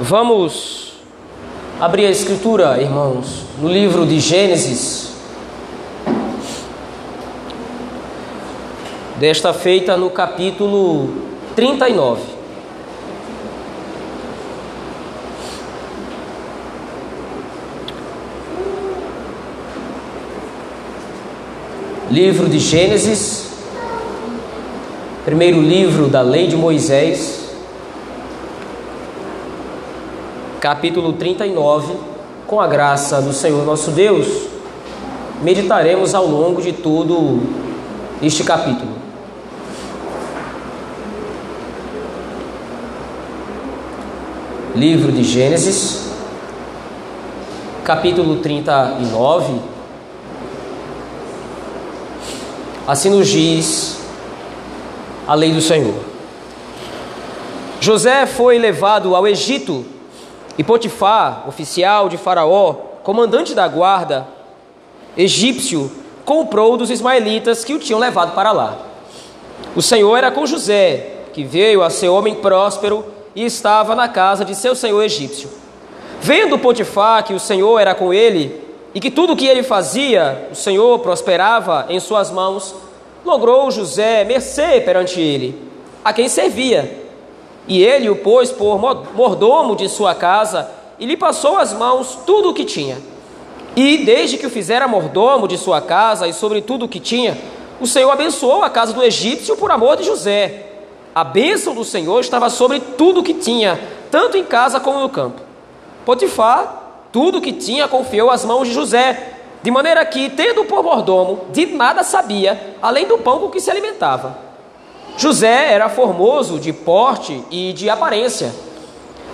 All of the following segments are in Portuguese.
Vamos abrir a escritura, irmãos, no livro de Gênesis. Desta feita no capítulo 39. Livro de Gênesis, primeiro livro da lei de Moisés. Capítulo 39, com a graça do Senhor nosso Deus, meditaremos ao longo de todo este capítulo. Livro de Gênesis, capítulo 39. Assim nos diz a lei do Senhor. José foi levado ao Egito e Potifar, oficial de Faraó, comandante da guarda egípcio, comprou dos ismaelitas que o tinham levado para lá. O Senhor era com José, que veio a ser homem próspero e estava na casa de seu senhor egípcio. Vendo Potifar que o Senhor era com ele e que tudo o que ele fazia, o Senhor prosperava em suas mãos, logrou José mercê perante ele, a quem servia e ele o pôs por mordomo de sua casa e lhe passou as mãos tudo o que tinha. E desde que o fizera mordomo de sua casa e sobre tudo o que tinha, o Senhor abençoou a casa do egípcio por amor de José. A bênção do Senhor estava sobre tudo o que tinha, tanto em casa como no campo. Potifar, tudo o que tinha, confiou às mãos de José, de maneira que, tendo por mordomo, de nada sabia, além do pão com que se alimentava. José era formoso de porte e de aparência.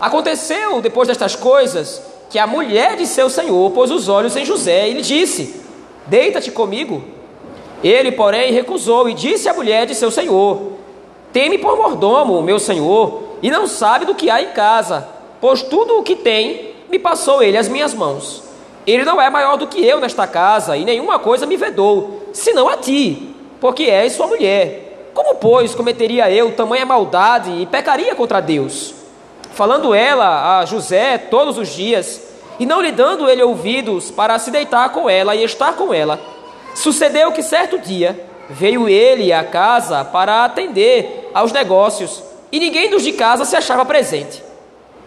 Aconteceu, depois destas coisas, que a mulher de seu senhor pôs os olhos em José e lhe disse: Deita-te comigo. Ele, porém, recusou e disse à mulher de seu senhor: Teme por mordomo, meu senhor, e não sabe do que há em casa, pois tudo o que tem me passou ele às minhas mãos. Ele não é maior do que eu nesta casa, e nenhuma coisa me vedou, senão a ti, porque és sua mulher. Como, pois, cometeria eu tamanha maldade e pecaria contra Deus? Falando ela a José todos os dias, e não lhe dando ele ouvidos para se deitar com ela e estar com ela, sucedeu que certo dia veio ele à casa para atender aos negócios, e ninguém dos de casa se achava presente.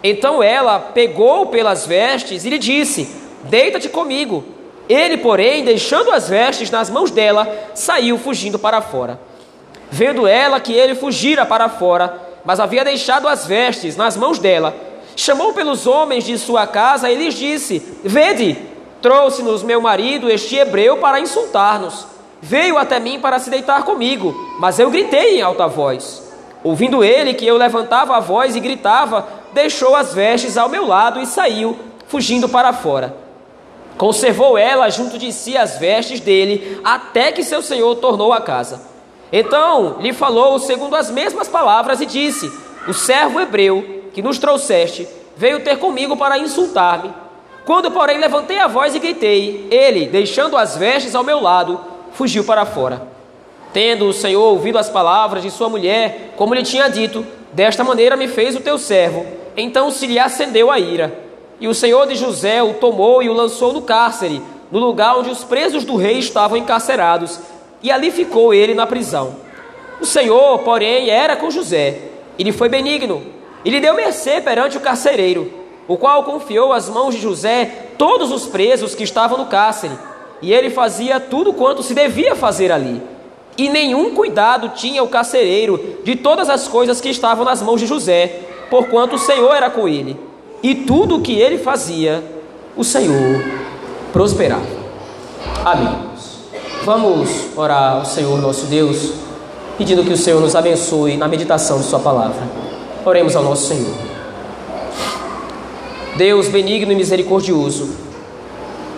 Então ela pegou pelas vestes e lhe disse: Deita-te comigo. Ele, porém, deixando as vestes nas mãos dela, saiu fugindo para fora. Vendo ela que ele fugira para fora, mas havia deixado as vestes nas mãos dela, chamou pelos homens de sua casa e lhes disse: Vede, trouxe-nos meu marido, este hebreu, para insultar-nos. Veio até mim para se deitar comigo, mas eu gritei em alta voz. Ouvindo ele que eu levantava a voz e gritava, deixou as vestes ao meu lado e saiu, fugindo para fora. Conservou ela junto de si as vestes dele, até que seu senhor tornou a casa. Então lhe falou segundo as mesmas palavras e disse: O servo hebreu que nos trouxeste veio ter comigo para insultar-me. Quando, porém, levantei a voz e gritei, ele, deixando as vestes ao meu lado, fugiu para fora. Tendo o Senhor ouvido as palavras de sua mulher, como lhe tinha dito, desta maneira me fez o teu servo. Então se lhe acendeu a ira. E o Senhor de José o tomou e o lançou no cárcere, no lugar onde os presos do rei estavam encarcerados, e ali ficou ele na prisão. O Senhor, porém, era com José, e lhe foi benigno, e lhe deu mercê perante o carcereiro, o qual confiou às mãos de José todos os presos que estavam no cárcere, e ele fazia tudo quanto se devia fazer ali. E nenhum cuidado tinha o carcereiro de todas as coisas que estavam nas mãos de José, porquanto o Senhor era com ele, e tudo o que ele fazia, o Senhor prosperava. Amém. Vamos orar ao Senhor nosso Deus, pedindo que o Senhor nos abençoe na meditação de Sua palavra. Oremos ao nosso Senhor. Deus benigno e misericordioso,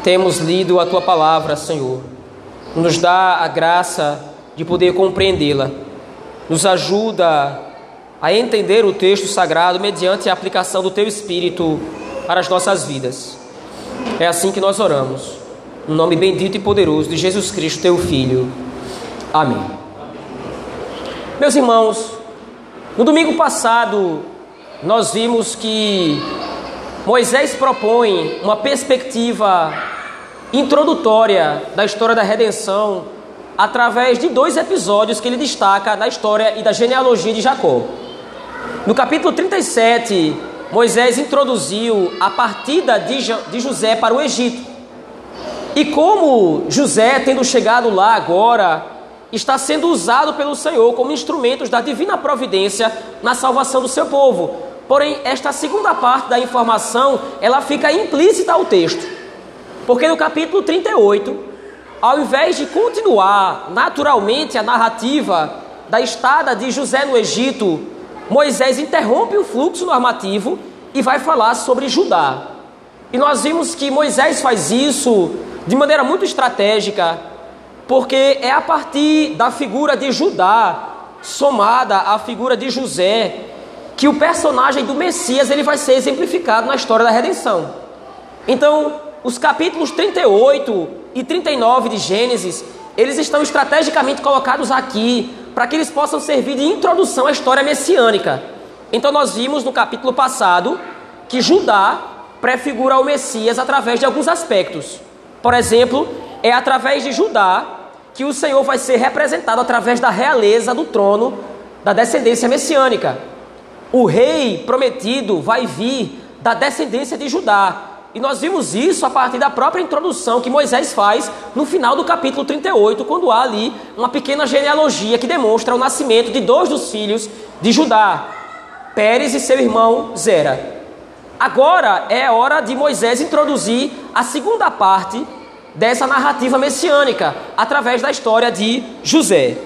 temos lido a Tua palavra, Senhor. Nos dá a graça de poder compreendê-la. Nos ajuda a entender o texto sagrado mediante a aplicação do Teu Espírito para as nossas vidas. É assim que nós oramos no nome bendito e poderoso de Jesus Cristo, teu Filho. Amém. Meus irmãos, no domingo passado nós vimos que Moisés propõe uma perspectiva introdutória da história da redenção através de dois episódios que ele destaca da história e da genealogia de Jacó. No capítulo 37, Moisés introduziu a partida de José para o Egito. E como José, tendo chegado lá agora, está sendo usado pelo Senhor como instrumentos da divina providência na salvação do seu povo. Porém, esta segunda parte da informação, ela fica implícita ao texto. Porque no capítulo 38, ao invés de continuar naturalmente a narrativa da estada de José no Egito, Moisés interrompe o fluxo normativo e vai falar sobre Judá. E nós vimos que Moisés faz isso de maneira muito estratégica, porque é a partir da figura de Judá somada à figura de José que o personagem do Messias ele vai ser exemplificado na história da redenção. Então, os capítulos 38 e 39 de Gênesis, eles estão estrategicamente colocados aqui para que eles possam servir de introdução à história messiânica. Então nós vimos no capítulo passado que Judá prefigura o Messias através de alguns aspectos. Por exemplo, é através de Judá que o Senhor vai ser representado através da realeza do trono da descendência messiânica. O rei prometido vai vir da descendência de Judá. E nós vimos isso a partir da própria introdução que Moisés faz no final do capítulo 38, quando há ali uma pequena genealogia que demonstra o nascimento de dois dos filhos de Judá, Pérez e seu irmão Zera. Agora é hora de Moisés introduzir a segunda parte dessa narrativa messiânica, através da história de José.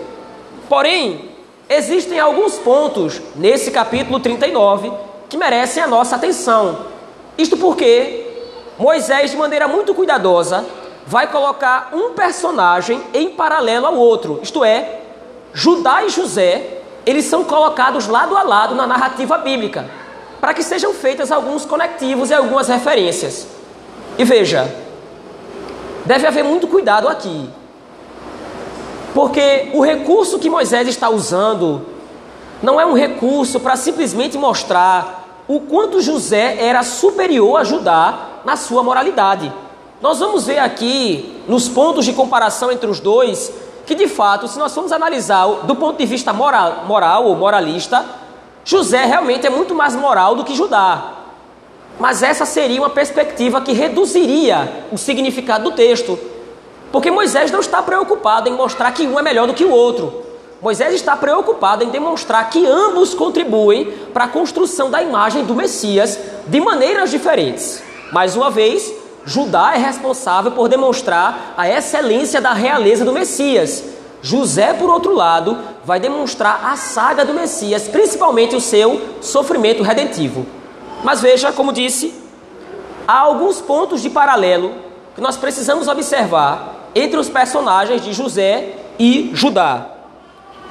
Porém, Existem alguns pontos nesse capítulo 39 que merecem a nossa atenção. Isto porque Moisés, de maneira muito cuidadosa, vai colocar um personagem em paralelo ao outro, isto é, Judá e José, eles são colocados lado a lado na narrativa bíblica, para que sejam feitas alguns conectivos e algumas referências. E veja, deve haver muito cuidado aqui. Porque o recurso que Moisés está usando não é um recurso para simplesmente mostrar o quanto José era superior a Judá na sua moralidade. Nós vamos ver aqui, nos pontos de comparação entre os dois, que de fato, se nós formos analisar do ponto de vista moral, moral ou moralista, José realmente é muito mais moral do que Judá. Mas essa seria uma perspectiva que reduziria o significado do texto. Porque Moisés não está preocupado em mostrar que um é melhor do que o outro. Moisés está preocupado em demonstrar que ambos contribuem para a construção da imagem do Messias de maneiras diferentes. Mais uma vez, Judá é responsável por demonstrar a excelência da realeza do Messias. José, por outro lado, vai demonstrar a saga do Messias, principalmente o seu sofrimento redentivo. Mas veja, como disse, há alguns pontos de paralelo que nós precisamos observar entre os personagens de José e Judá.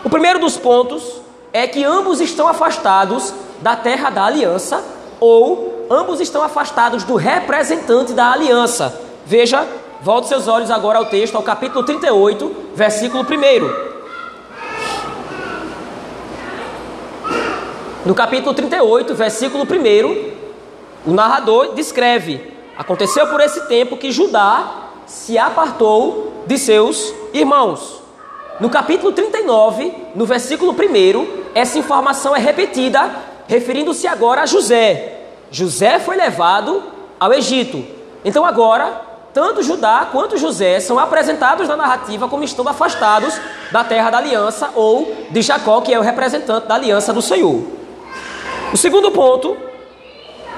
O primeiro dos pontos é que ambos estão afastados da terra da aliança ou ambos estão afastados do representante da aliança. Veja, volte seus olhos agora ao texto, ao capítulo 38, versículo 1. No capítulo 38, versículo 1, o narrador descreve: Aconteceu por esse tempo que Judá se apartou de seus irmãos. No capítulo 39, no versículo 1, essa informação é repetida, referindo-se agora a José. José foi levado ao Egito. Então agora, tanto Judá quanto José são apresentados na narrativa como estando afastados da terra da aliança ou de Jacó, que é o representante da aliança do Senhor. O segundo ponto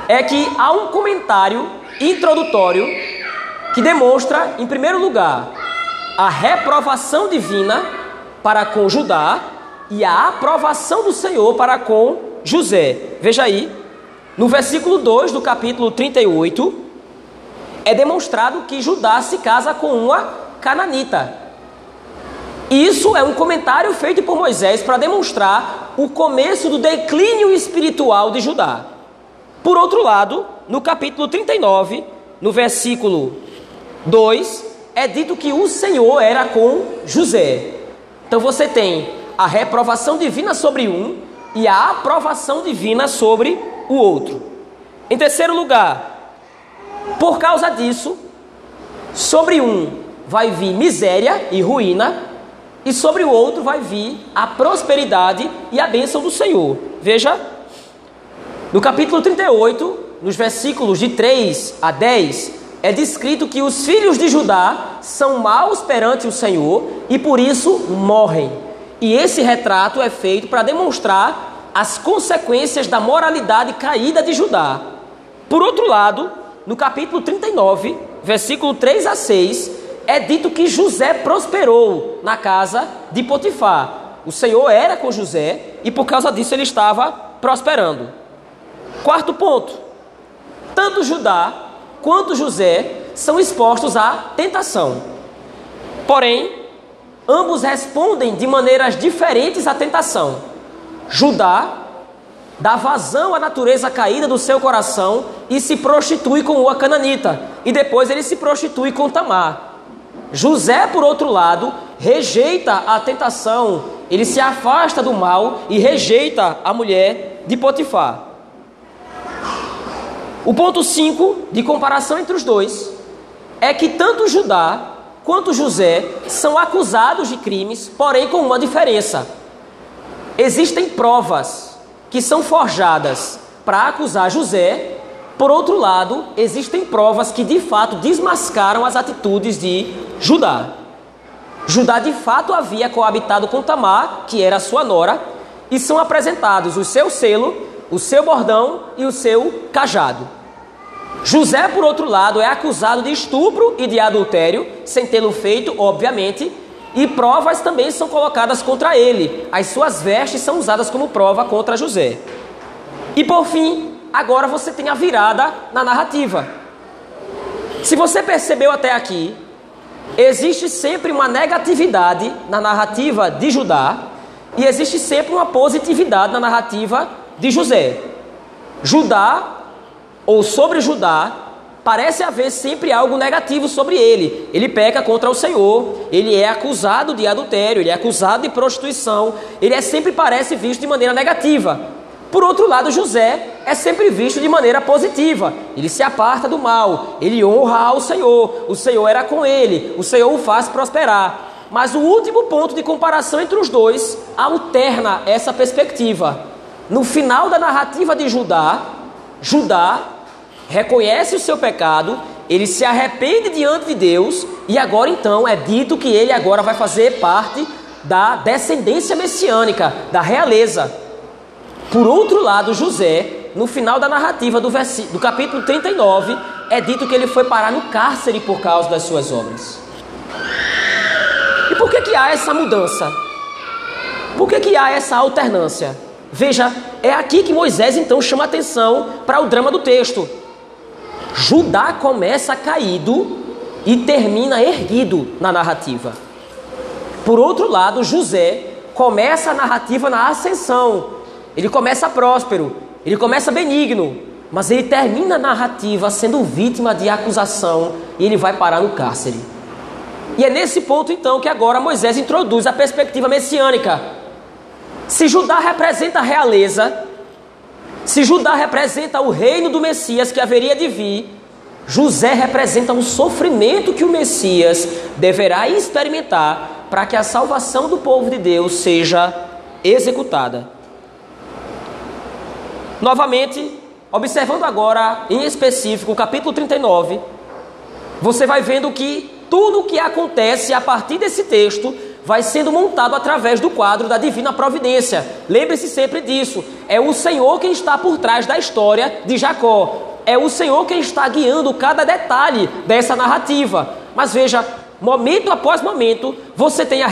é que há um comentário introdutório que demonstra, em primeiro lugar, a reprovação divina para com Judá e a aprovação do Senhor para com José. Veja aí, no versículo 2 do capítulo 38, é demonstrado que Judá se casa com uma cananita. Isso é um comentário feito por Moisés para demonstrar o começo do declínio espiritual de Judá. Por outro lado, no capítulo 39, no versículo 2, é dito que o Senhor era com José. Então você tem a reprovação divina sobre um e a aprovação divina sobre o outro. Em terceiro lugar, por causa disso, sobre um vai vir miséria e ruína, e sobre o outro vai vir a prosperidade e a bênção do Senhor. Veja, no capítulo 38, nos versículos de 3 a 10, é descrito que os filhos de Judá são maus perante o Senhor e por isso morrem. E esse retrato é feito para demonstrar as consequências da moralidade caída de Judá. Por outro lado, no capítulo 39, versículo 3 a 6, é dito que José prosperou na casa de Potifar. O Senhor era com José e por causa disso ele estava prosperando. Quarto ponto: tanto Judá quanto José são expostos à tentação. Porém, ambos respondem de maneiras diferentes à tentação. Judá dá vazão à natureza caída do seu coração e se prostitui com o cananita, e depois ele se prostitui com Tamar. José, por outro lado, rejeita a tentação, ele se afasta do mal e rejeita a mulher de Potifar. O ponto 5 de comparação entre os dois é que tanto Judá quanto José são acusados de crimes, porém com uma diferença. Existem provas que são forjadas para acusar José, por outro lado, existem provas que de fato desmascaram as atitudes de Judá. Judá de fato havia coabitado com Tamar, que era sua nora, e são apresentados o seu selo o seu bordão e o seu cajado. José, por outro lado, é acusado de estupro e de adultério, sem tê-lo feito, obviamente, e provas também são colocadas contra ele. As suas vestes são usadas como prova contra José. E por fim, agora você tem a virada na narrativa. Se você percebeu até aqui, existe sempre uma negatividade na narrativa de Judá e existe sempre uma positividade na narrativa de José. Judá, ou sobre Judá, parece haver sempre algo negativo sobre ele. Ele peca contra o Senhor, ele é acusado de adultério, ele é acusado de prostituição, ele é sempre parece visto de maneira negativa. Por outro lado, José é sempre visto de maneira positiva. Ele se aparta do mal, ele honra ao Senhor, o Senhor era com ele, o Senhor o faz prosperar. Mas o último ponto de comparação entre os dois alterna essa perspectiva. No final da narrativa de Judá, Judá reconhece o seu pecado, ele se arrepende diante de Deus e agora então é dito que ele agora vai fazer parte da descendência messiânica, da realeza. Por outro lado, José, no final da narrativa do, do capítulo 39, é dito que ele foi parar no cárcere por causa das suas obras. E por que, que há essa mudança? Por que, que há essa alternância? Veja, é aqui que Moisés então chama atenção para o drama do texto. Judá começa caído e termina erguido na narrativa. Por outro lado, José começa a narrativa na ascensão. Ele começa próspero, ele começa benigno, mas ele termina a narrativa sendo vítima de acusação e ele vai parar no cárcere. E é nesse ponto então que agora Moisés introduz a perspectiva messiânica se Judá representa a realeza, se Judá representa o reino do Messias que haveria de vir, José representa o sofrimento que o Messias deverá experimentar para que a salvação do povo de Deus seja executada. Novamente, observando agora em específico o capítulo 39, você vai vendo que tudo o que acontece a partir desse texto vai sendo montado através do quadro da divina providência. Lembre-se sempre disso. É o Senhor quem está por trás da história de Jacó. É o Senhor quem está guiando cada detalhe dessa narrativa. Mas veja, momento após momento, você tem a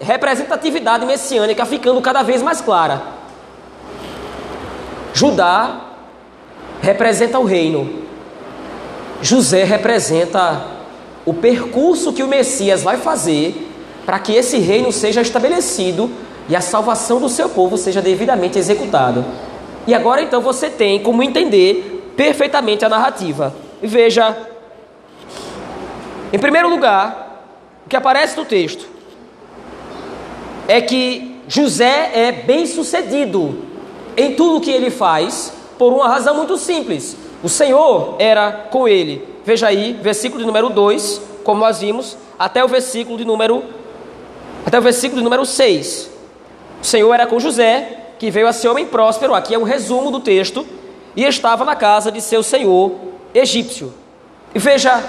representatividade messiânica ficando cada vez mais clara. Judá representa o reino. José representa o percurso que o Messias vai fazer para que esse reino seja estabelecido e a salvação do seu povo seja devidamente executada. E agora então você tem como entender perfeitamente a narrativa. Veja, em primeiro lugar, o que aparece no texto é que José é bem sucedido em tudo o que ele faz, por uma razão muito simples. O Senhor era com ele. Veja aí, versículo de número 2, como nós vimos, até o versículo de número até o versículo de número 6. O Senhor era com José, que veio a ser homem próspero, aqui é um resumo do texto, e estava na casa de seu senhor egípcio. E veja,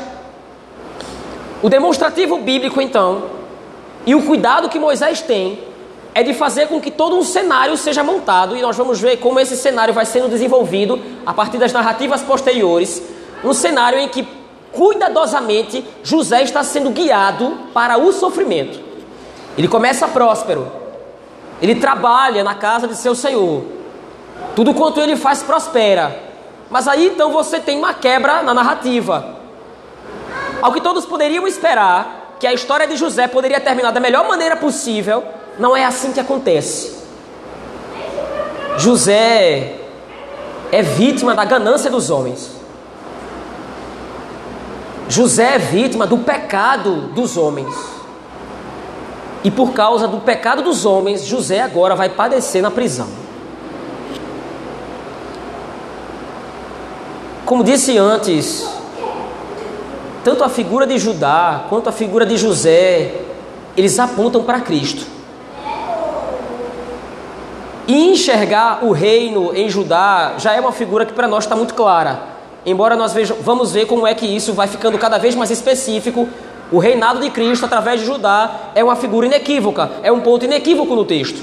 o demonstrativo bíblico então, e o cuidado que Moisés tem, é de fazer com que todo um cenário seja montado, e nós vamos ver como esse cenário vai sendo desenvolvido a partir das narrativas posteriores, um cenário em que cuidadosamente José está sendo guiado para o sofrimento. Ele começa próspero, ele trabalha na casa de seu senhor. Tudo quanto ele faz prospera. Mas aí então você tem uma quebra na narrativa. Ao que todos poderiam esperar, que a história de José poderia terminar da melhor maneira possível, não é assim que acontece. José é vítima da ganância dos homens. José é vítima do pecado dos homens. E por causa do pecado dos homens, José agora vai padecer na prisão. Como disse antes, tanto a figura de Judá quanto a figura de José, eles apontam para Cristo. Enxergar o reino em Judá já é uma figura que para nós está muito clara. Embora nós vejamos, vamos ver como é que isso vai ficando cada vez mais específico o reinado de Cristo através de Judá é uma figura inequívoca, é um ponto inequívoco no texto.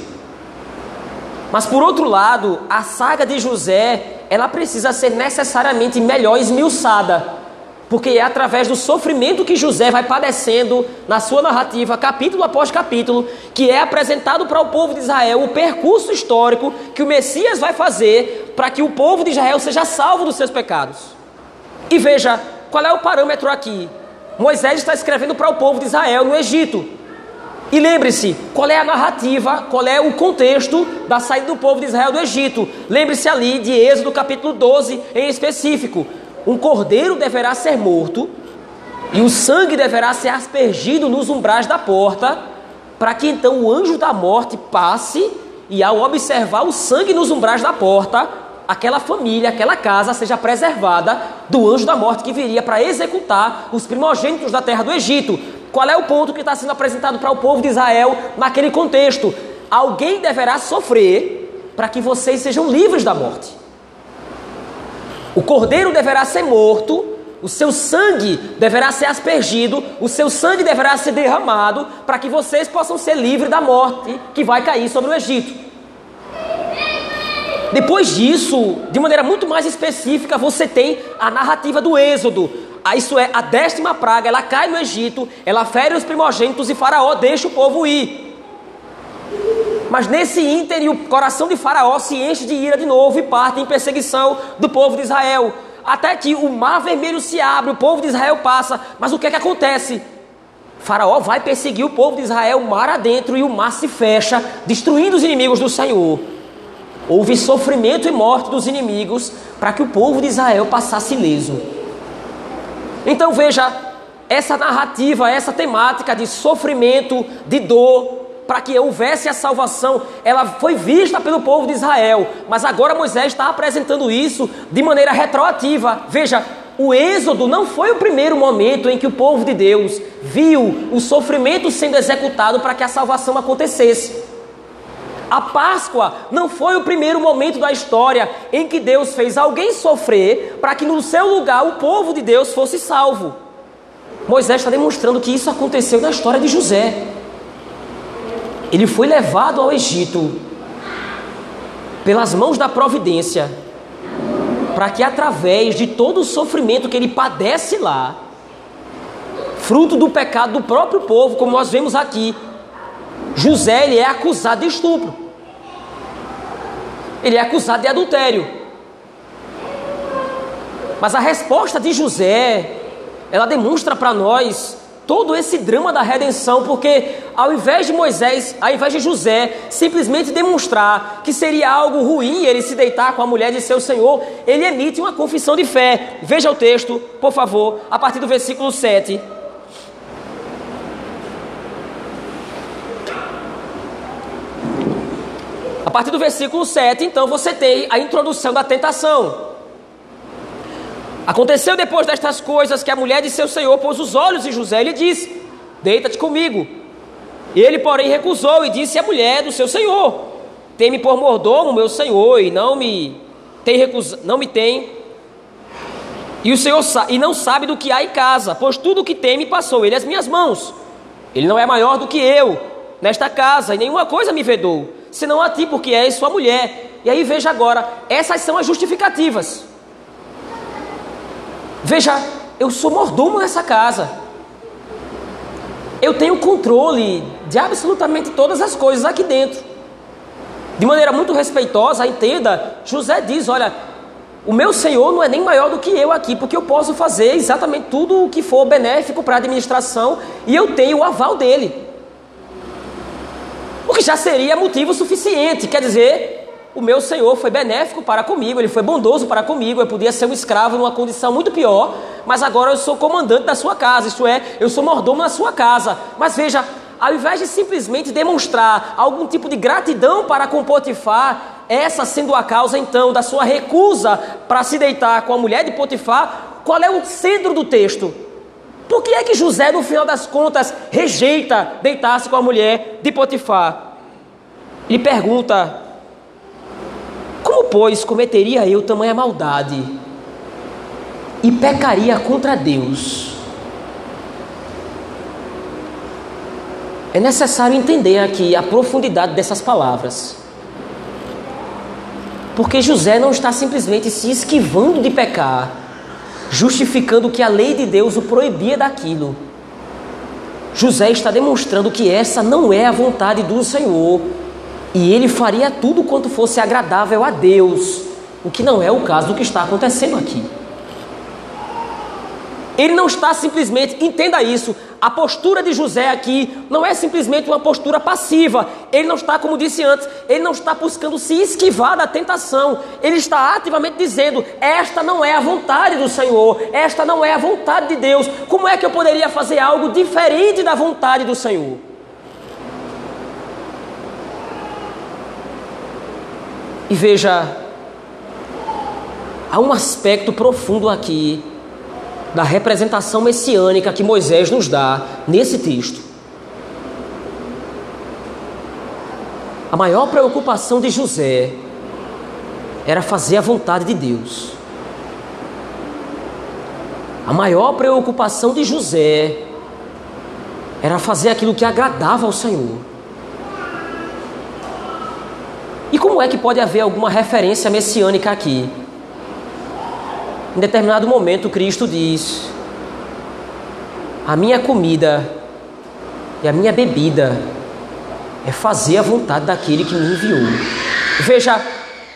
Mas por outro lado, a saga de José, ela precisa ser necessariamente melhor esmiuçada, porque é através do sofrimento que José vai padecendo na sua narrativa, capítulo após capítulo, que é apresentado para o povo de Israel o percurso histórico que o Messias vai fazer para que o povo de Israel seja salvo dos seus pecados. E veja, qual é o parâmetro aqui? Moisés está escrevendo para o povo de Israel no Egito. E lembre-se, qual é a narrativa, qual é o contexto da saída do povo de Israel do Egito. Lembre-se ali de Êxodo capítulo 12 em específico. Um cordeiro deverá ser morto e o sangue deverá ser aspergido nos umbrais da porta, para que então o anjo da morte passe e ao observar o sangue nos umbrais da porta, aquela família, aquela casa seja preservada do anjo da morte que viria para executar os primogênitos da terra do Egito. Qual é o ponto que está sendo apresentado para o povo de Israel naquele contexto? Alguém deverá sofrer para que vocês sejam livres da morte. O cordeiro deverá ser morto, o seu sangue deverá ser aspergido, o seu sangue deverá ser derramado para que vocês possam ser livres da morte que vai cair sobre o Egito. Depois disso, de maneira muito mais específica, você tem a narrativa do Êxodo. Ah, isso é, a décima praga, ela cai no Egito, ela fere os primogênitos e Faraó deixa o povo ir. Mas nesse ínter, o coração de Faraó se enche de ira de novo e parte em perseguição do povo de Israel. Até que o mar vermelho se abre, o povo de Israel passa. Mas o que é que acontece? Faraó vai perseguir o povo de Israel mar adentro e o mar se fecha, destruindo os inimigos do Senhor. Houve sofrimento e morte dos inimigos para que o povo de Israel passasse ileso. Então veja, essa narrativa, essa temática de sofrimento, de dor, para que houvesse a salvação, ela foi vista pelo povo de Israel, mas agora Moisés está apresentando isso de maneira retroativa. Veja, o Êxodo não foi o primeiro momento em que o povo de Deus viu o sofrimento sendo executado para que a salvação acontecesse. A Páscoa não foi o primeiro momento da história em que Deus fez alguém sofrer para que no seu lugar o povo de Deus fosse salvo. Moisés está demonstrando que isso aconteceu na história de José. Ele foi levado ao Egito pelas mãos da providência, para que através de todo o sofrimento que ele padece lá, fruto do pecado do próprio povo, como nós vemos aqui, José ele é acusado de estupro. Ele é acusado de adultério. Mas a resposta de José, ela demonstra para nós todo esse drama da redenção, porque ao invés de Moisés, ao invés de José simplesmente demonstrar que seria algo ruim ele se deitar com a mulher de seu senhor, ele emite uma confissão de fé. Veja o texto, por favor, a partir do versículo 7. partir do versículo 7, então você tem a introdução da tentação. Aconteceu depois destas coisas que a mulher de seu senhor pôs os olhos em José e lhe disse: Deita-te comigo. Ele, porém, recusou e disse à mulher do seu senhor: Tem-me por mordomo, meu senhor, e não me tem recusa, não me tem. E o senhor e não sabe do que há em casa, pois tudo o que tem me passou ele às minhas mãos. Ele não é maior do que eu nesta casa, e nenhuma coisa me vedou, senão a ti, porque és sua mulher. E aí veja agora, essas são as justificativas. Veja, eu sou mordomo nessa casa. Eu tenho controle de absolutamente todas as coisas aqui dentro. De maneira muito respeitosa, entenda, José diz: Olha, o meu senhor não é nem maior do que eu aqui, porque eu posso fazer exatamente tudo o que for benéfico para a administração e eu tenho o aval dele. O que já seria motivo suficiente, quer dizer, o meu Senhor foi benéfico para comigo, ele foi bondoso para comigo. Eu podia ser um escravo numa condição muito pior, mas agora eu sou comandante da sua casa, isto é, eu sou mordomo na sua casa. Mas veja, ao invés de simplesmente demonstrar algum tipo de gratidão para com Potifar, essa sendo a causa então da sua recusa para se deitar com a mulher de Potifar, qual é o centro do texto? Por que é que José, no final das contas, rejeita deitar-se com a mulher de Potifar? Ele pergunta como, pois, cometeria eu tamanha maldade e pecaria contra Deus? É necessário entender aqui a profundidade dessas palavras. Porque José não está simplesmente se esquivando de pecar, justificando que a lei de Deus o proibia daquilo. José está demonstrando que essa não é a vontade do Senhor e ele faria tudo quanto fosse agradável a Deus, o que não é o caso do que está acontecendo aqui. Ele não está simplesmente, entenda isso, a postura de José aqui não é simplesmente uma postura passiva. Ele não está, como disse antes, ele não está buscando se esquivar da tentação. Ele está ativamente dizendo: Esta não é a vontade do Senhor, esta não é a vontade de Deus. Como é que eu poderia fazer algo diferente da vontade do Senhor? E veja, há um aspecto profundo aqui da representação messiânica que Moisés nos dá nesse texto. A maior preocupação de José era fazer a vontade de Deus. A maior preocupação de José era fazer aquilo que agradava ao Senhor. E como é que pode haver alguma referência messiânica aqui? Em determinado momento, Cristo diz: A minha comida e a minha bebida é fazer a vontade daquele que me enviou. Veja,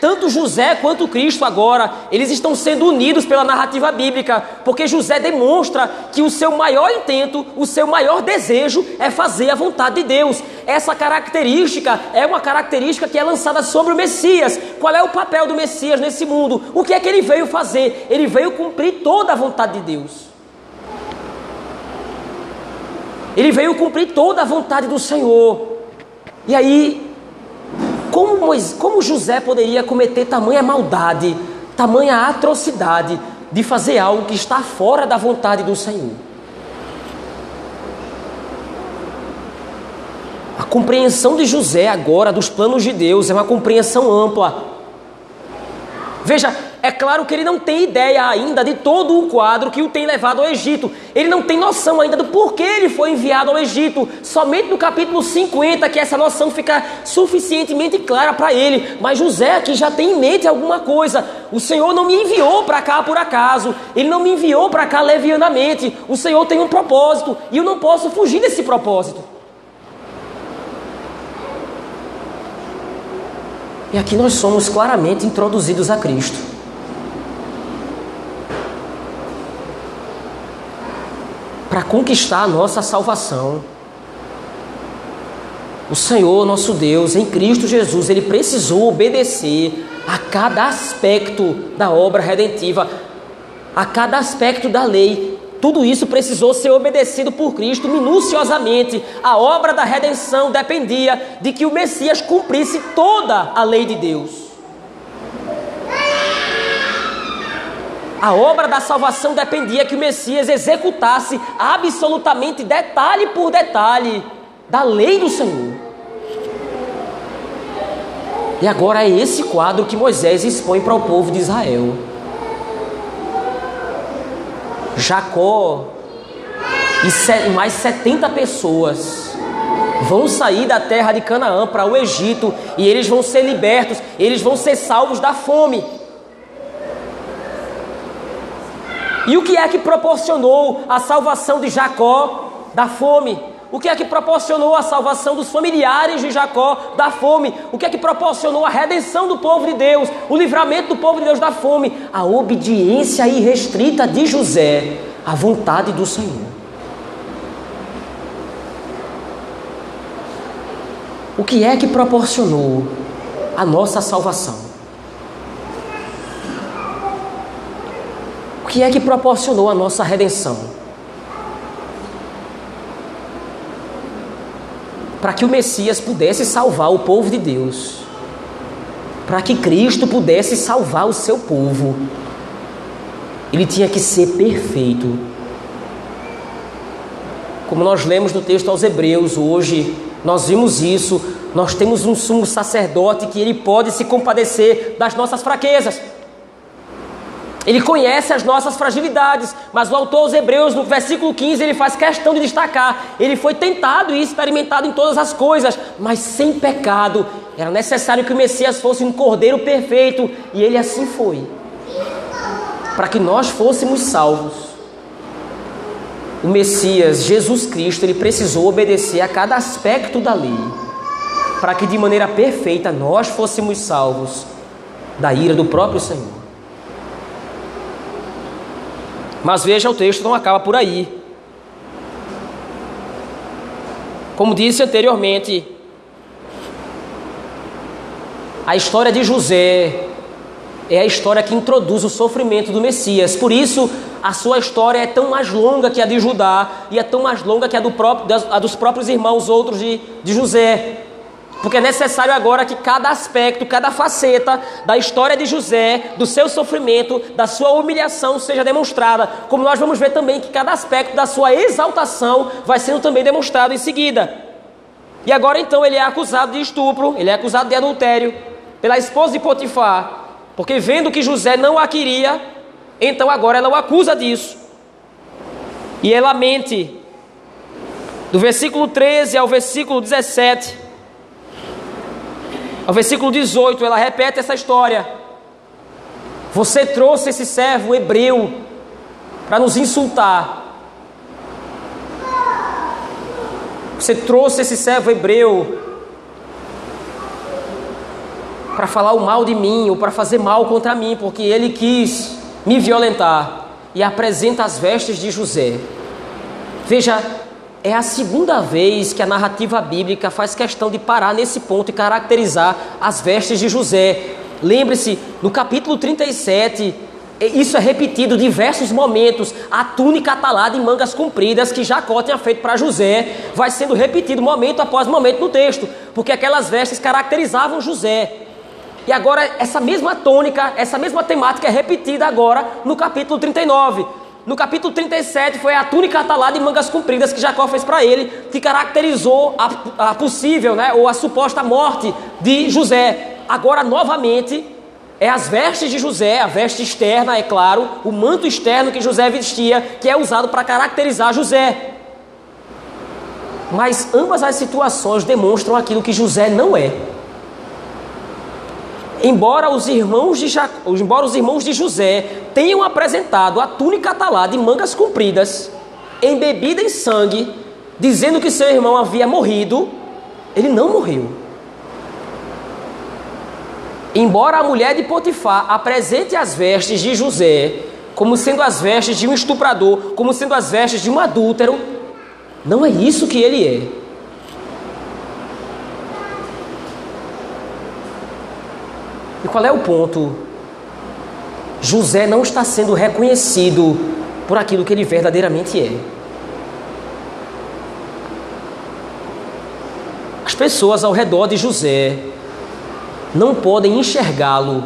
tanto José quanto Cristo agora, eles estão sendo unidos pela narrativa bíblica, porque José demonstra que o seu maior intento, o seu maior desejo é fazer a vontade de Deus. Essa característica é uma característica que é lançada sobre o Messias. Qual é o papel do Messias nesse mundo? O que é que ele veio fazer? Ele veio cumprir toda a vontade de Deus. Ele veio cumprir toda a vontade do Senhor. E aí, como, Moisés, como José poderia cometer tamanha maldade, tamanha atrocidade de fazer algo que está fora da vontade do Senhor? A compreensão de José agora dos planos de Deus é uma compreensão ampla. Veja, é claro que ele não tem ideia ainda de todo o quadro que o tem levado ao Egito. Ele não tem noção ainda do porquê ele foi enviado ao Egito. Somente no capítulo 50 que essa noção fica suficientemente clara para ele. Mas José aqui já tem em mente alguma coisa. O Senhor não me enviou para cá por acaso. Ele não me enviou para cá levianamente. O Senhor tem um propósito e eu não posso fugir desse propósito. E aqui nós somos claramente introduzidos a Cristo. Para conquistar a nossa salvação. O Senhor, nosso Deus, em Cristo Jesus, ele precisou obedecer a cada aspecto da obra redentiva, a cada aspecto da lei, tudo isso precisou ser obedecido por Cristo minuciosamente. A obra da redenção dependia de que o Messias cumprisse toda a lei de Deus. A obra da salvação dependia que o Messias executasse absolutamente detalhe por detalhe da lei do Senhor. E agora é esse quadro que Moisés expõe para o povo de Israel. Jacó e mais 70 pessoas vão sair da terra de Canaã para o Egito e eles vão ser libertos, eles vão ser salvos da fome. E o que é que proporcionou a salvação de Jacó da fome? O que é que proporcionou a salvação dos familiares de Jacó da fome? O que é que proporcionou a redenção do povo de Deus? O livramento do povo de Deus da fome? A obediência irrestrita de José à vontade do Senhor. O que é que proporcionou a nossa salvação? Que é que proporcionou a nossa redenção? para que o Messias pudesse salvar o povo de Deus, para que Cristo pudesse salvar o seu povo, ele tinha que ser perfeito. Como nós lemos no texto aos Hebreus hoje, nós vimos isso. Nós temos um sumo sacerdote que ele pode se compadecer das nossas fraquezas. Ele conhece as nossas fragilidades, mas o autor aos Hebreus, no versículo 15, ele faz questão de destacar: ele foi tentado e experimentado em todas as coisas, mas sem pecado. Era necessário que o Messias fosse um cordeiro perfeito, e ele assim foi. Para que nós fôssemos salvos, o Messias, Jesus Cristo, ele precisou obedecer a cada aspecto da lei, para que de maneira perfeita nós fôssemos salvos da ira do próprio Senhor. Mas veja, o texto não acaba por aí. Como disse anteriormente, a história de José é a história que introduz o sofrimento do Messias. Por isso, a sua história é tão mais longa que a de Judá e é tão mais longa que a, do próprio, a dos próprios irmãos outros de, de José. Porque é necessário agora que cada aspecto, cada faceta da história de José, do seu sofrimento, da sua humilhação seja demonstrada. Como nós vamos ver também que cada aspecto da sua exaltação vai sendo também demonstrado em seguida. E agora então ele é acusado de estupro, ele é acusado de adultério pela esposa de Potifar, porque vendo que José não a queria, então agora ela o acusa disso. E ela mente. Do versículo 13 ao versículo 17. No versículo 18, ela repete essa história. Você trouxe esse servo hebreu para nos insultar. Você trouxe esse servo hebreu para falar o mal de mim ou para fazer mal contra mim, porque ele quis me violentar e apresenta as vestes de José. Veja, é a segunda vez que a narrativa bíblica faz questão de parar nesse ponto e caracterizar as vestes de José. Lembre-se, no capítulo 37, isso é repetido diversos momentos. A túnica atalada em mangas compridas que Jacó tinha feito para José vai sendo repetido momento após momento no texto, porque aquelas vestes caracterizavam José. E agora essa mesma tônica, essa mesma temática é repetida agora no capítulo 39. No capítulo 37 foi a túnica atalada e mangas compridas que Jacó fez para ele, que caracterizou a, a possível, né, ou a suposta morte de José. Agora, novamente, é as vestes de José, a veste externa, é claro, o manto externo que José vestia, que é usado para caracterizar José. Mas ambas as situações demonstram aquilo que José não é. Embora os irmãos de, embora os irmãos de José tenham apresentado a túnica atalada e mangas compridas, embebida em sangue, dizendo que seu irmão havia morrido, ele não morreu. Embora a mulher de Potifar apresente as vestes de José como sendo as vestes de um estuprador, como sendo as vestes de um adúltero, não é isso que ele é. E qual é o ponto? José não está sendo reconhecido por aquilo que ele verdadeiramente é. As pessoas ao redor de José não podem enxergá-lo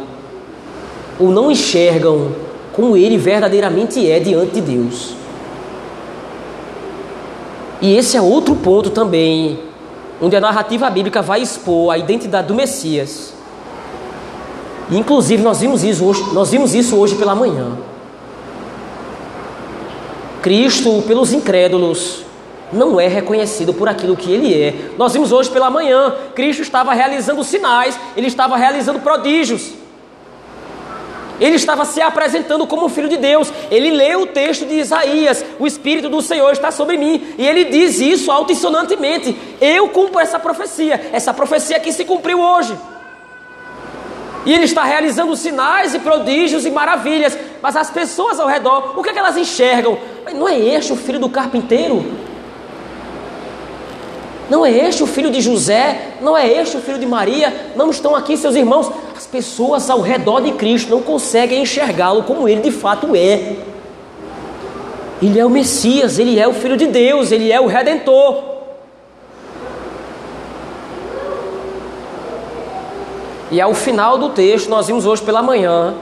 ou não enxergam como ele verdadeiramente é diante de Deus. E esse é outro ponto também, onde a narrativa bíblica vai expor a identidade do Messias. Inclusive, nós vimos isso hoje, nós vimos isso hoje pela manhã. Cristo, pelos incrédulos, não é reconhecido por aquilo que ele é. Nós vimos hoje pela manhã, Cristo estava realizando sinais, ele estava realizando prodígios. Ele estava se apresentando como filho de Deus. Ele leu o texto de Isaías: O Espírito do Senhor está sobre mim. E ele diz isso altissonantemente: Eu cumpro essa profecia. Essa profecia que se cumpriu hoje. E ele está realizando sinais e prodígios e maravilhas. Mas as pessoas ao redor, o que, é que elas enxergam? Não é este o filho do carpinteiro? Não é este o filho de José? Não é este o filho de Maria? Não estão aqui seus irmãos? As pessoas ao redor de Cristo não conseguem enxergá-lo como ele de fato é. Ele é o Messias, ele é o Filho de Deus, ele é o Redentor. E ao final do texto, nós vimos hoje pela manhã,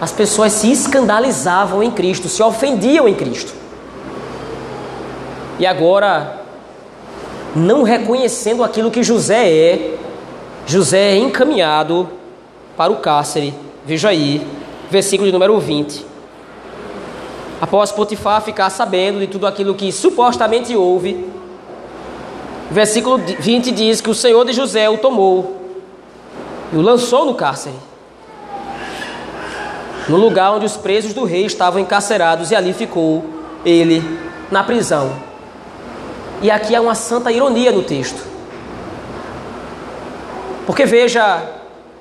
as pessoas se escandalizavam em Cristo, se ofendiam em Cristo. E agora, não reconhecendo aquilo que José é, José é encaminhado para o cárcere. Veja aí, versículo de número 20. Após Potifar ficar sabendo de tudo aquilo que supostamente houve, versículo 20 diz que o Senhor de José o tomou e o lançou no cárcere, no lugar onde os presos do rei estavam encarcerados, e ali ficou ele na prisão. E aqui há uma santa ironia no texto. Porque veja,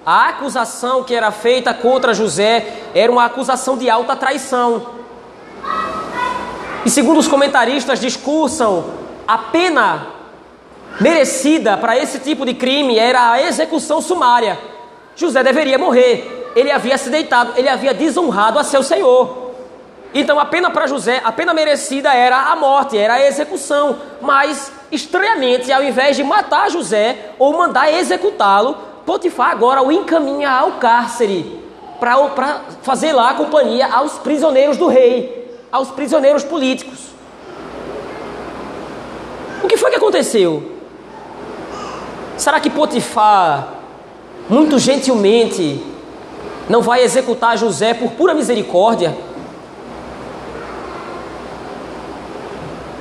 a acusação que era feita contra José era uma acusação de alta traição. E segundo os comentaristas discursam, a pena merecida para esse tipo de crime era a execução sumária. José deveria morrer. Ele havia se deitado, ele havia desonrado a seu senhor. Então a pena para José, a pena merecida era a morte, era a execução. Mas, estranhamente, ao invés de matar José ou mandar executá-lo, Potifar agora o encaminha ao cárcere para fazer lá companhia aos prisioneiros do rei, aos prisioneiros políticos. O que foi que aconteceu? Será que Potifar, muito gentilmente, não vai executar José por pura misericórdia?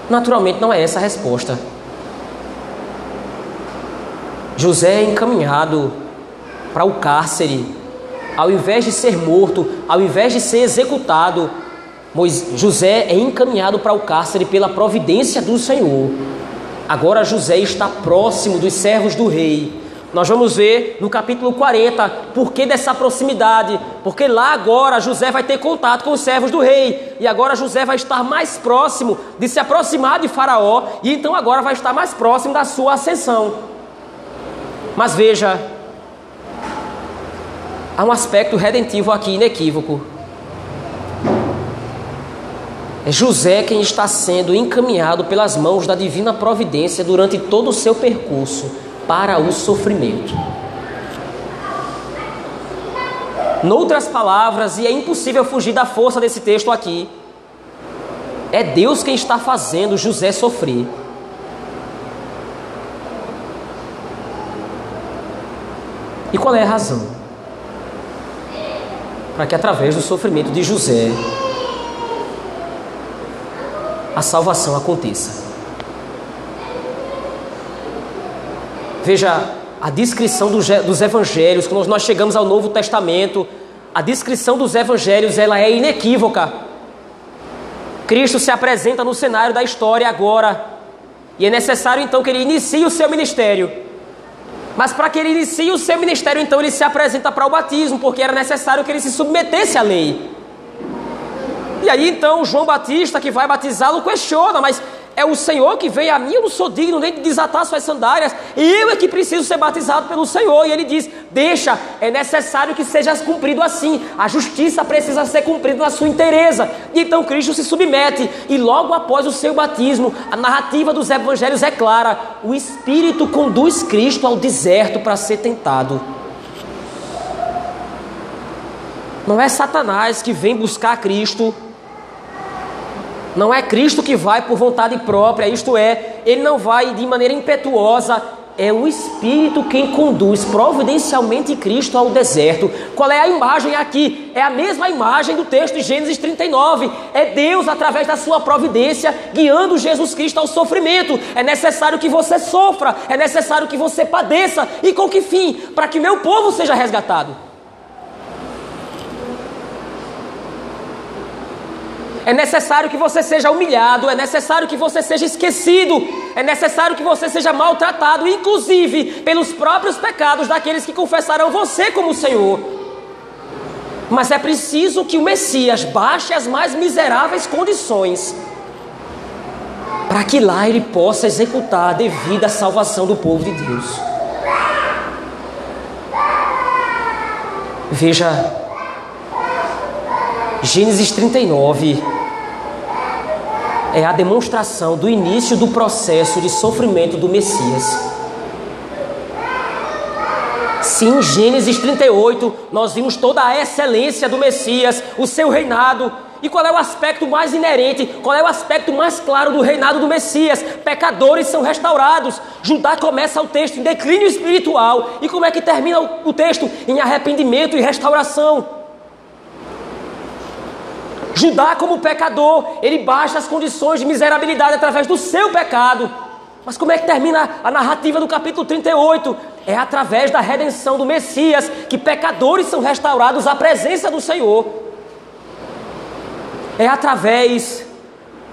Naturalmente não é essa a resposta. José é encaminhado para o cárcere, ao invés de ser morto, ao invés de ser executado, José é encaminhado para o cárcere pela providência do Senhor. Agora José está próximo dos servos do rei. Nós vamos ver no capítulo 40 por que dessa proximidade, porque lá agora José vai ter contato com os servos do rei, e agora José vai estar mais próximo de se aproximar de Faraó, e então agora vai estar mais próximo da sua ascensão. Mas veja, há um aspecto redentivo aqui inequívoco. É José quem está sendo encaminhado pelas mãos da divina providência durante todo o seu percurso para o sofrimento. Noutras palavras, e é impossível fugir da força desse texto aqui, é Deus quem está fazendo José sofrer. E qual é a razão? Para que através do sofrimento de José, a salvação aconteça. Veja a descrição dos evangelhos, quando nós chegamos ao Novo Testamento, a descrição dos evangelhos ela é inequívoca. Cristo se apresenta no cenário da história agora, e é necessário então que ele inicie o seu ministério. Mas para que ele inicie o seu ministério, então ele se apresenta para o batismo, porque era necessário que ele se submetesse à lei. E aí então João Batista, que vai batizá-lo, questiona, mas é o Senhor que veio a mim, eu não sou digno nem de desatar suas sandálias, eu é que preciso ser batizado pelo Senhor. E ele diz: Deixa, é necessário que seja cumprido assim, a justiça precisa ser cumprida na sua inteireza. E então Cristo se submete, e logo após o seu batismo, a narrativa dos evangelhos é clara: o Espírito conduz Cristo ao deserto para ser tentado. Não é Satanás que vem buscar Cristo não é Cristo que vai por vontade própria, isto é, ele não vai de maneira impetuosa, é o Espírito quem conduz providencialmente Cristo ao deserto. Qual é a imagem aqui? É a mesma imagem do texto de Gênesis 39. É Deus, através da sua providência, guiando Jesus Cristo ao sofrimento. É necessário que você sofra, é necessário que você padeça. E com que fim? Para que meu povo seja resgatado. É necessário que você seja humilhado, é necessário que você seja esquecido, é necessário que você seja maltratado, inclusive pelos próprios pecados daqueles que confessarão você como Senhor. Mas é preciso que o Messias baixe as mais miseráveis condições, para que lá ele possa executar a devida salvação do povo de Deus. Veja, Gênesis 39 é a demonstração do início do processo de sofrimento do Messias. Sim, Gênesis 38, nós vimos toda a excelência do Messias, o seu reinado. E qual é o aspecto mais inerente, qual é o aspecto mais claro do reinado do Messias? Pecadores são restaurados. Judá começa o texto em declínio espiritual. E como é que termina o texto? Em arrependimento e restauração. Judá, como pecador, ele baixa as condições de miserabilidade através do seu pecado. Mas como é que termina a narrativa do capítulo 38? É através da redenção do Messias que pecadores são restaurados à presença do Senhor. É através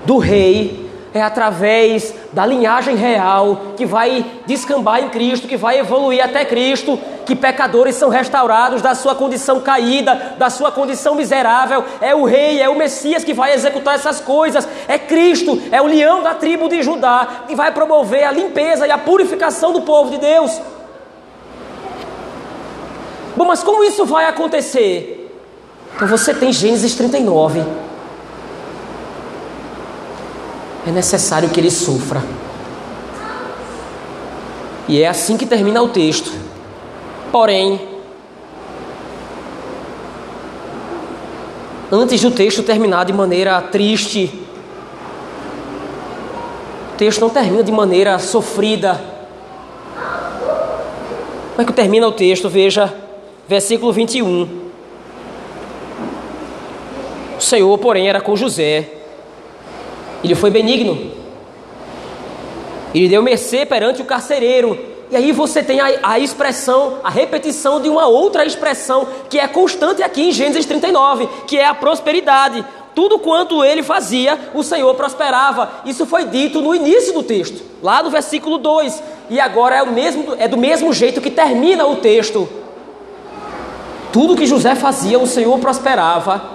do Rei é através da linhagem real que vai descambar em Cristo, que vai evoluir até Cristo, que pecadores são restaurados da sua condição caída, da sua condição miserável. É o rei, é o Messias que vai executar essas coisas. É Cristo, é o leão da tribo de Judá que vai promover a limpeza e a purificação do povo de Deus. Bom, mas como isso vai acontecer? Então você tem Gênesis 39 é necessário que ele sofra. E é assim que termina o texto. Porém, antes do texto terminar de maneira triste, o texto não termina de maneira sofrida. Como é que termina o texto? Veja, versículo 21. O Senhor, porém, era com José ele foi benigno. Ele deu mercê perante o carcereiro. E aí você tem a, a, expressão, a repetição de uma outra expressão que é constante aqui em Gênesis 39, que é a prosperidade. Tudo quanto ele fazia, o Senhor prosperava. Isso foi dito no início do texto, lá no versículo 2. E agora é, o mesmo, é do mesmo jeito que termina o texto. Tudo que José fazia, o Senhor prosperava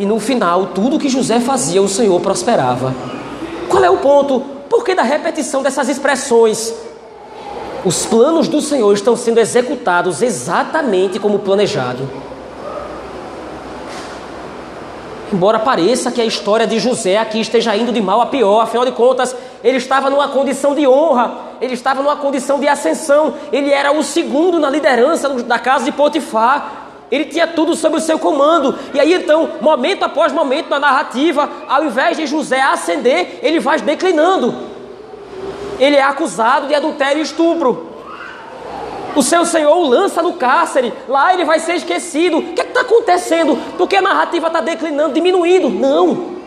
e no final, tudo que José fazia, o Senhor prosperava. Qual é o ponto? Por que da repetição dessas expressões? Os planos do Senhor estão sendo executados exatamente como planejado. Embora pareça que a história de José aqui esteja indo de mal a pior, afinal de contas, ele estava numa condição de honra, ele estava numa condição de ascensão, ele era o segundo na liderança da casa de Potifar, ele tinha tudo sob o seu comando. E aí então, momento após momento na narrativa, ao invés de José ascender, ele vai declinando. Ele é acusado de adultério e estupro. O seu senhor o lança no cárcere, lá ele vai ser esquecido. O que é está acontecendo? Porque a narrativa está declinando, diminuindo? Não.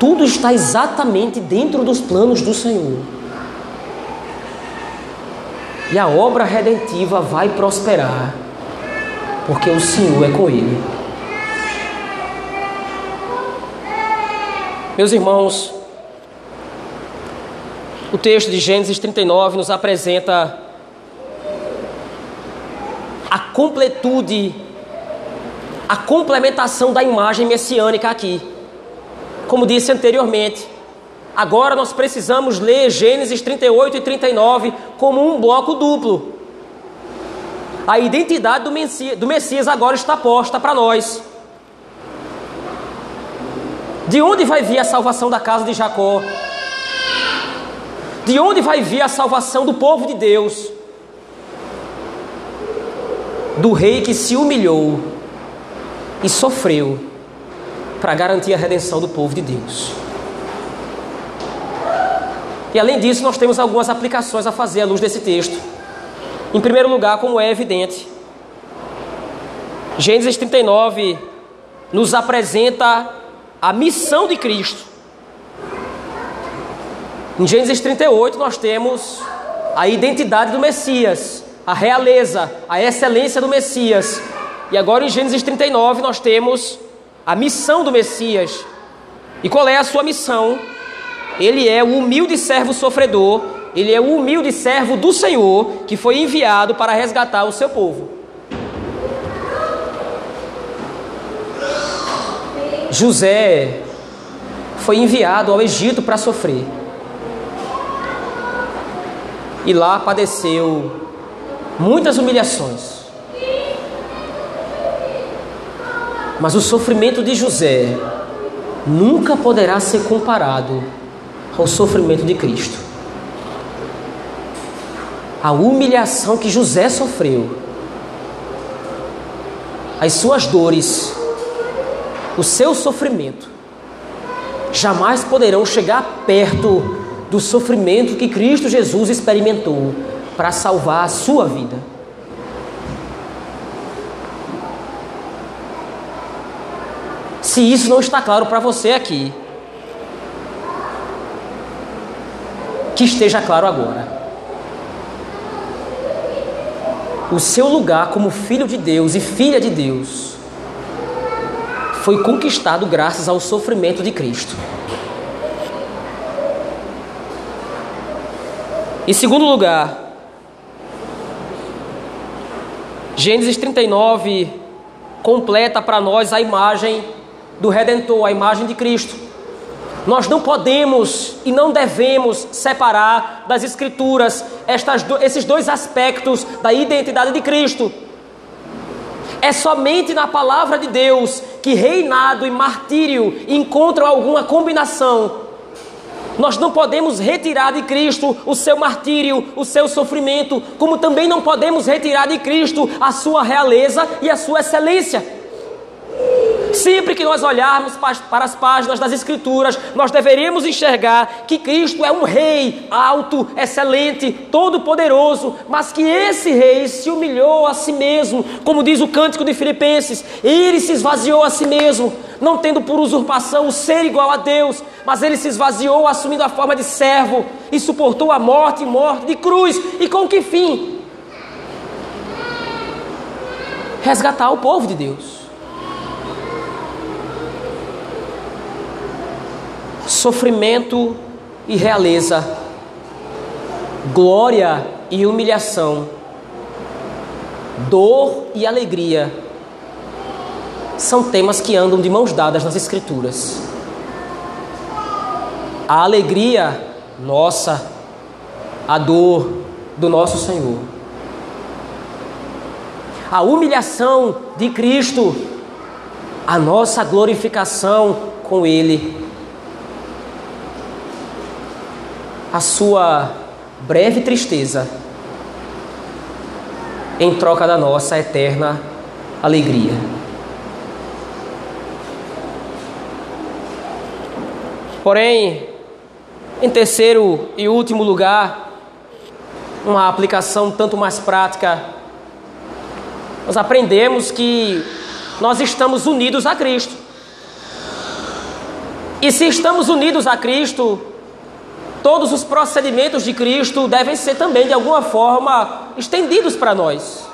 Tudo está exatamente dentro dos planos do Senhor. E a obra redentiva vai prosperar porque o Senhor é com ele. Meus irmãos, o texto de Gênesis 39 nos apresenta a completude, a complementação da imagem messiânica aqui. Como disse anteriormente, Agora nós precisamos ler Gênesis 38 e 39 como um bloco duplo. A identidade do Messias, do Messias agora está posta para nós. De onde vai vir a salvação da casa de Jacó? De onde vai vir a salvação do povo de Deus? Do rei que se humilhou e sofreu para garantir a redenção do povo de Deus. E além disso, nós temos algumas aplicações a fazer à luz desse texto. Em primeiro lugar, como é evidente, Gênesis 39 nos apresenta a missão de Cristo. Em Gênesis 38, nós temos a identidade do Messias, a realeza, a excelência do Messias. E agora em Gênesis 39, nós temos a missão do Messias. E qual é a sua missão? Ele é o humilde servo sofredor, ele é o humilde servo do Senhor que foi enviado para resgatar o seu povo. José foi enviado ao Egito para sofrer. E lá padeceu muitas humilhações. Mas o sofrimento de José nunca poderá ser comparado ao sofrimento de Cristo. A humilhação que José sofreu, as suas dores, o seu sofrimento, jamais poderão chegar perto do sofrimento que Cristo Jesus experimentou para salvar a sua vida. Se isso não está claro para você aqui, que esteja claro agora. O seu lugar como filho de Deus e filha de Deus foi conquistado graças ao sofrimento de Cristo. Em segundo lugar, Gênesis 39 completa para nós a imagem do Redentor, a imagem de Cristo. Nós não podemos e não devemos separar das Escrituras estas, esses dois aspectos da identidade de Cristo. É somente na palavra de Deus que reinado e martírio encontram alguma combinação. Nós não podemos retirar de Cristo o seu martírio, o seu sofrimento, como também não podemos retirar de Cristo a sua realeza e a sua excelência. Sempre que nós olharmos para as páginas das Escrituras, nós deveríamos enxergar que Cristo é um rei alto, excelente, todo-poderoso, mas que esse rei se humilhou a si mesmo, como diz o cântico de Filipenses, ele se esvaziou a si mesmo, não tendo por usurpação o ser igual a Deus, mas ele se esvaziou assumindo a forma de servo e suportou a morte e morte de cruz. E com que fim? Resgatar o povo de Deus. Sofrimento e realeza, glória e humilhação, dor e alegria, são temas que andam de mãos dadas nas Escrituras. A alegria nossa, a dor do nosso Senhor. A humilhação de Cristo, a nossa glorificação com Ele. A sua breve tristeza em troca da nossa eterna alegria. Porém, em terceiro e último lugar, uma aplicação tanto mais prática, nós aprendemos que nós estamos unidos a Cristo. E se estamos unidos a Cristo, todos os procedimentos de Cristo devem ser também, de alguma forma, estendidos para nós.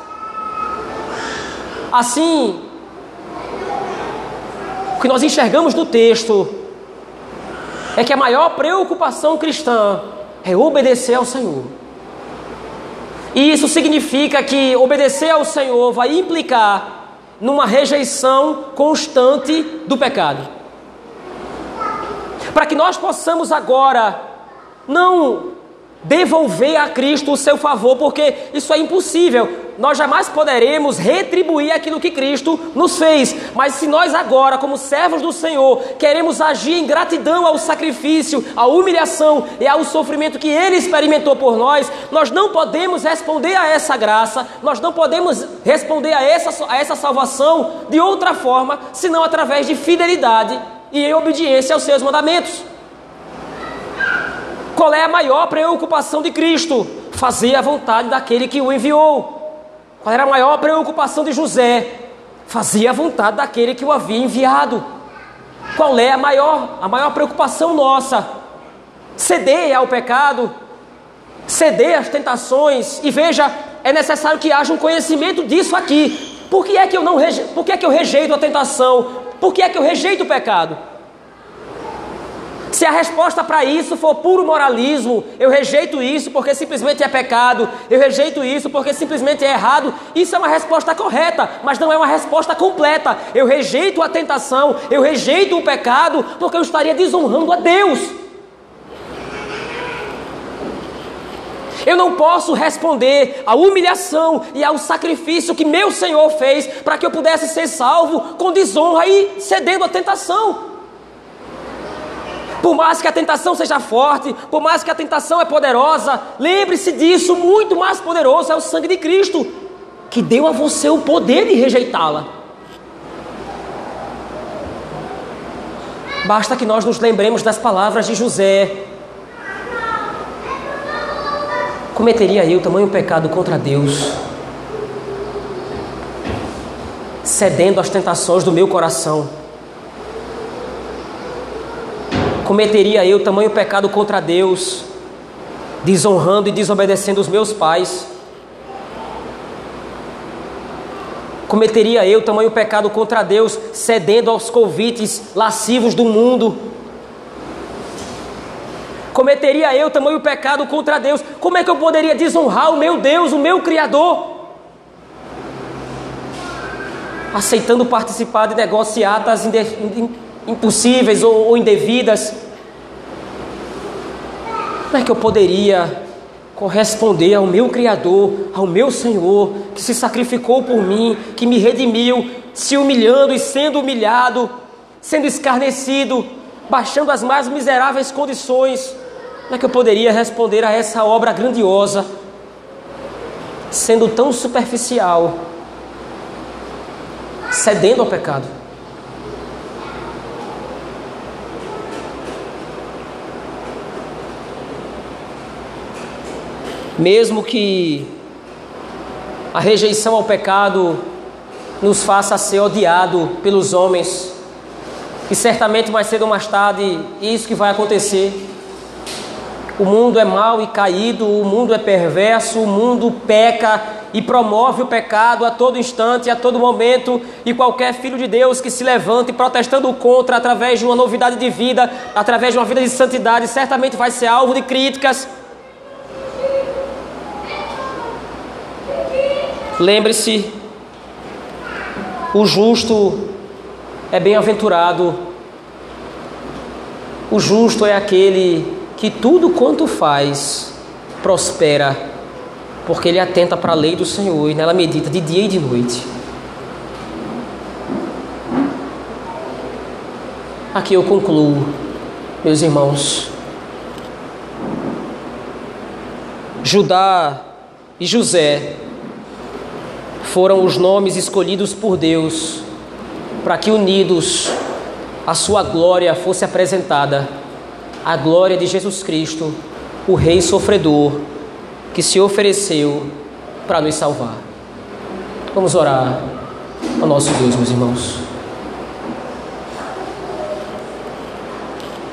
Assim, o que nós enxergamos no texto é que a maior preocupação cristã é obedecer ao Senhor. E isso significa que obedecer ao Senhor vai implicar numa rejeição constante do pecado. para que nós possamos agora não devolver a Cristo o seu favor, porque isso é impossível. Nós jamais poderemos retribuir aquilo que Cristo nos fez. Mas se nós agora, como servos do Senhor, queremos agir em gratidão ao sacrifício, à humilhação e ao sofrimento que Ele experimentou por nós, nós não podemos responder a essa graça, nós não podemos responder a essa, a essa salvação de outra forma, senão através de fidelidade e obediência aos seus mandamentos. Qual é a maior preocupação de Cristo? Fazer a vontade daquele que o enviou. Qual era a maior preocupação de José? Fazer a vontade daquele que o havia enviado. Qual é a maior, a maior preocupação nossa? Ceder ao pecado, ceder às tentações. E veja, é necessário que haja um conhecimento disso aqui. Por que é que eu não. Por que é que eu rejeito a tentação? Por que é que eu rejeito o pecado? Se a resposta para isso for puro moralismo, eu rejeito isso porque simplesmente é pecado, eu rejeito isso porque simplesmente é errado, isso é uma resposta correta, mas não é uma resposta completa. Eu rejeito a tentação, eu rejeito o pecado porque eu estaria desonrando a Deus. Eu não posso responder à humilhação e ao sacrifício que meu Senhor fez para que eu pudesse ser salvo com desonra e cedendo à tentação. Por mais que a tentação seja forte, por mais que a tentação é poderosa, lembre-se disso, muito mais poderoso é o sangue de Cristo, que deu a você o poder de rejeitá-la. Basta que nós nos lembremos das palavras de José. Cometeria eu tamanho pecado contra Deus, cedendo às tentações do meu coração cometeria eu tamanho pecado contra Deus, desonrando e desobedecendo os meus pais? Cometeria eu tamanho pecado contra Deus, cedendo aos convites lascivos do mundo? Cometeria eu tamanho pecado contra Deus? Como é que eu poderia desonrar o meu Deus, o meu Criador? Aceitando participar de negociatas impossíveis ou, ou indevidas. Como é que eu poderia corresponder ao meu Criador, ao meu Senhor, que se sacrificou por mim, que me redimiu, se humilhando e sendo humilhado, sendo escarnecido, baixando as mais miseráveis condições? Como é que eu poderia responder a essa obra grandiosa, sendo tão superficial, cedendo ao pecado? Mesmo que a rejeição ao pecado nos faça ser odiado pelos homens, e certamente mais cedo ou mais tarde isso que vai acontecer. O mundo é mau e caído, o mundo é perverso, o mundo peca e promove o pecado a todo instante, a todo momento, e qualquer filho de Deus que se levante protestando contra através de uma novidade de vida, através de uma vida de santidade, certamente vai ser alvo de críticas Lembre-se, o justo é bem-aventurado, o justo é aquele que tudo quanto faz prospera, porque ele atenta para a lei do Senhor e nela medita de dia e de noite. Aqui eu concluo, meus irmãos. Judá e José foram os nomes escolhidos por Deus para que unidos a sua glória fosse apresentada, a glória de Jesus Cristo, o Rei sofredor que se ofereceu para nos salvar. Vamos orar ao nosso Deus, meus irmãos.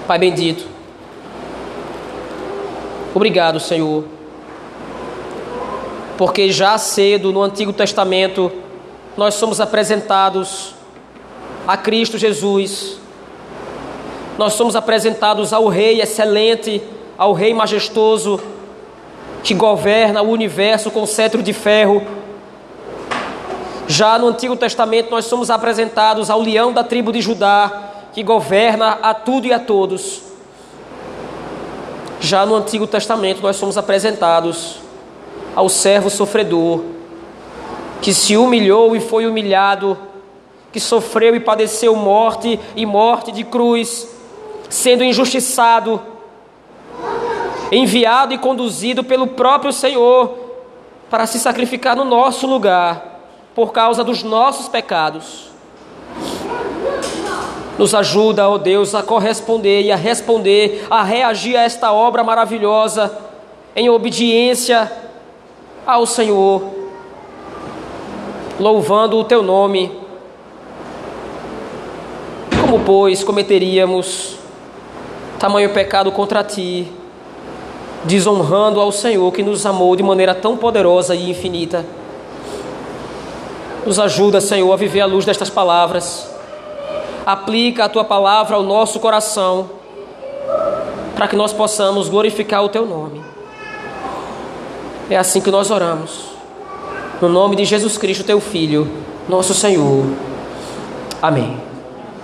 Pai bendito, obrigado, Senhor porque já cedo no Antigo Testamento nós somos apresentados a Cristo Jesus, nós somos apresentados ao Rei excelente, ao Rei majestoso, que governa o universo com cetro de ferro. Já no Antigo Testamento nós somos apresentados ao leão da tribo de Judá, que governa a tudo e a todos. Já no Antigo Testamento, nós somos apresentados ao servo sofredor, que se humilhou e foi humilhado, que sofreu e padeceu morte e morte de cruz, sendo injustiçado, enviado e conduzido pelo próprio Senhor para se sacrificar no nosso lugar, por causa dos nossos pecados. Nos ajuda, ó oh Deus, a corresponder e a responder, a reagir a esta obra maravilhosa em obediência ao Senhor, louvando o teu nome. Como, pois, cometeríamos tamanho pecado contra ti, desonrando ao Senhor que nos amou de maneira tão poderosa e infinita? Nos ajuda, Senhor, a viver à luz destas palavras aplica a tua palavra ao nosso coração, para que nós possamos glorificar o teu nome. É assim que nós oramos. No nome de Jesus Cristo, teu Filho, nosso Senhor. Amém.